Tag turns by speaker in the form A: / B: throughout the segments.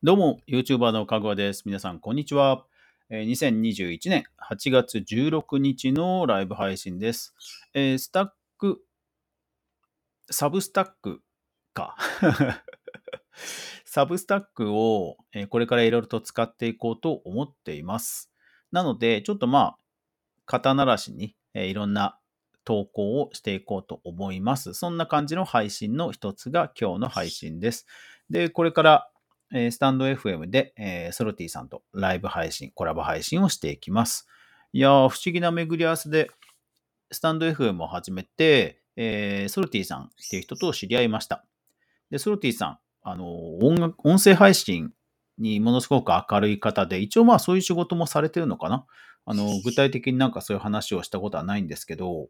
A: どうも、YouTuber のかぐわです。皆さん、こんにちは。2021年8月16日のライブ配信です。えースタック、サブスタックか。サブスタックを、えこれからいろいろと使っていこうと思っています。なので、ちょっとまあ、肩慣らしに、えいろんな投稿をしていこうと思います。そんな感じの配信の一つが今日の配信です。で、これから、えースタンド FM で、えーソロティさんとライブ配信、コラボ配信をしていきます。いやー、不思議な巡り合わせで、スタンド FM を始めて、えーソルティさんっていう人と知り合いました。で、ソルティさん、あの音楽、音声配信にものすごく明るい方で、一応まあそういう仕事もされてるのかなあの具体的になんかそういう話をしたことはないんですけど、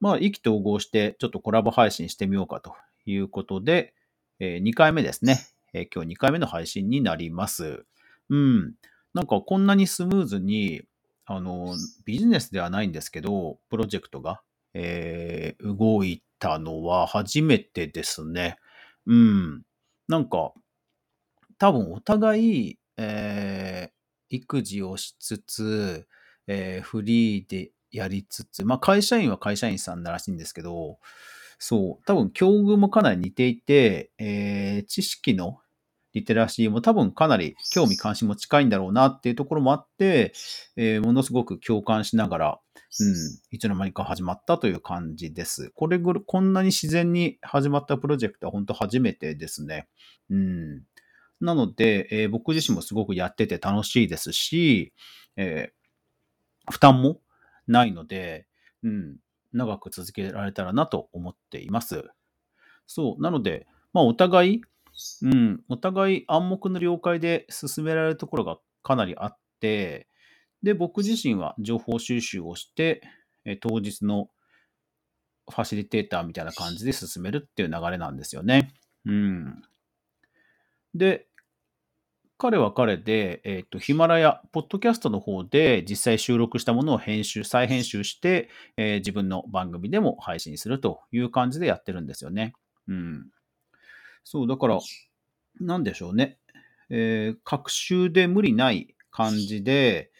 A: まあ意気投合してちょっとコラボ配信してみようかということで、え2回目ですね。えー今日2回目の配信になります。うん。なんかこんなにスムーズに、あの、ビジネスではないんですけど、プロジェクトが、えー動いたのは初めてですね。うん。なんか、多分お互い、えー育児をしつつ、えーフリーでやりつつ、まあ会社員は会社員さんらしいんですけど、そう、多分境遇もかなり似ていて、えー知識のリテラシーも多分かなり興味関心も近いんだろうなっていうところもあって、えーものすごく共感しながら、うん、いつの間にか始まったという感じです。これぐらい、こんなに自然に始まったプロジェクトは本当初めてですね。うん。なので、えー僕自身もすごくやってて楽しいですし、えー負担もないので、うん、長く続けられたらなと思っています。そう。なので、まあ、お互い、うん、お互い暗黙の了解で進められるところがかなりあって、で、僕自身は情報収集をして、え当日のファシリテーターみたいな感じで進めるっていう流れなんですよね。うん。で、彼は彼で、えっ、と、ヒマラヤ、ポッドキャストの方で実際収録したものを編集、再編集して、えー自分の番組でも配信するという感じでやってるんですよね。うん。そう、だから、なんでしょうね。えー、学習で無理ない感じで、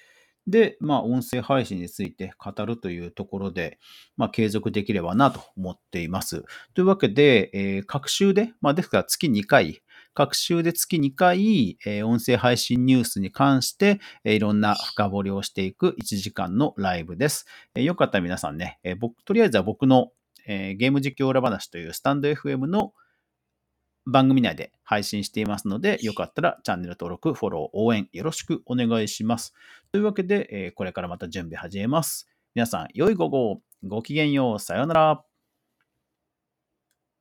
A: で、まあ、音声配信について語るというところで、まあ、継続できればなと思っています。というわけで、えー、学習で、まあ、ですから月2回、各週で月2回、えー音声配信ニュースに関して、えーいろんな深掘りをしていく1時間のライブです。えーよかったら皆さんね、えー僕、とりあえずは僕の、えーゲーム実況裏話というスタンド FM の番組内で配信していますので、よかったらチャンネル登録、フォロー、応援よろしくお願いします。というわけで、えーこれからまた準備始めます。皆さん、良い午後を、ごきげんよう、さようなら。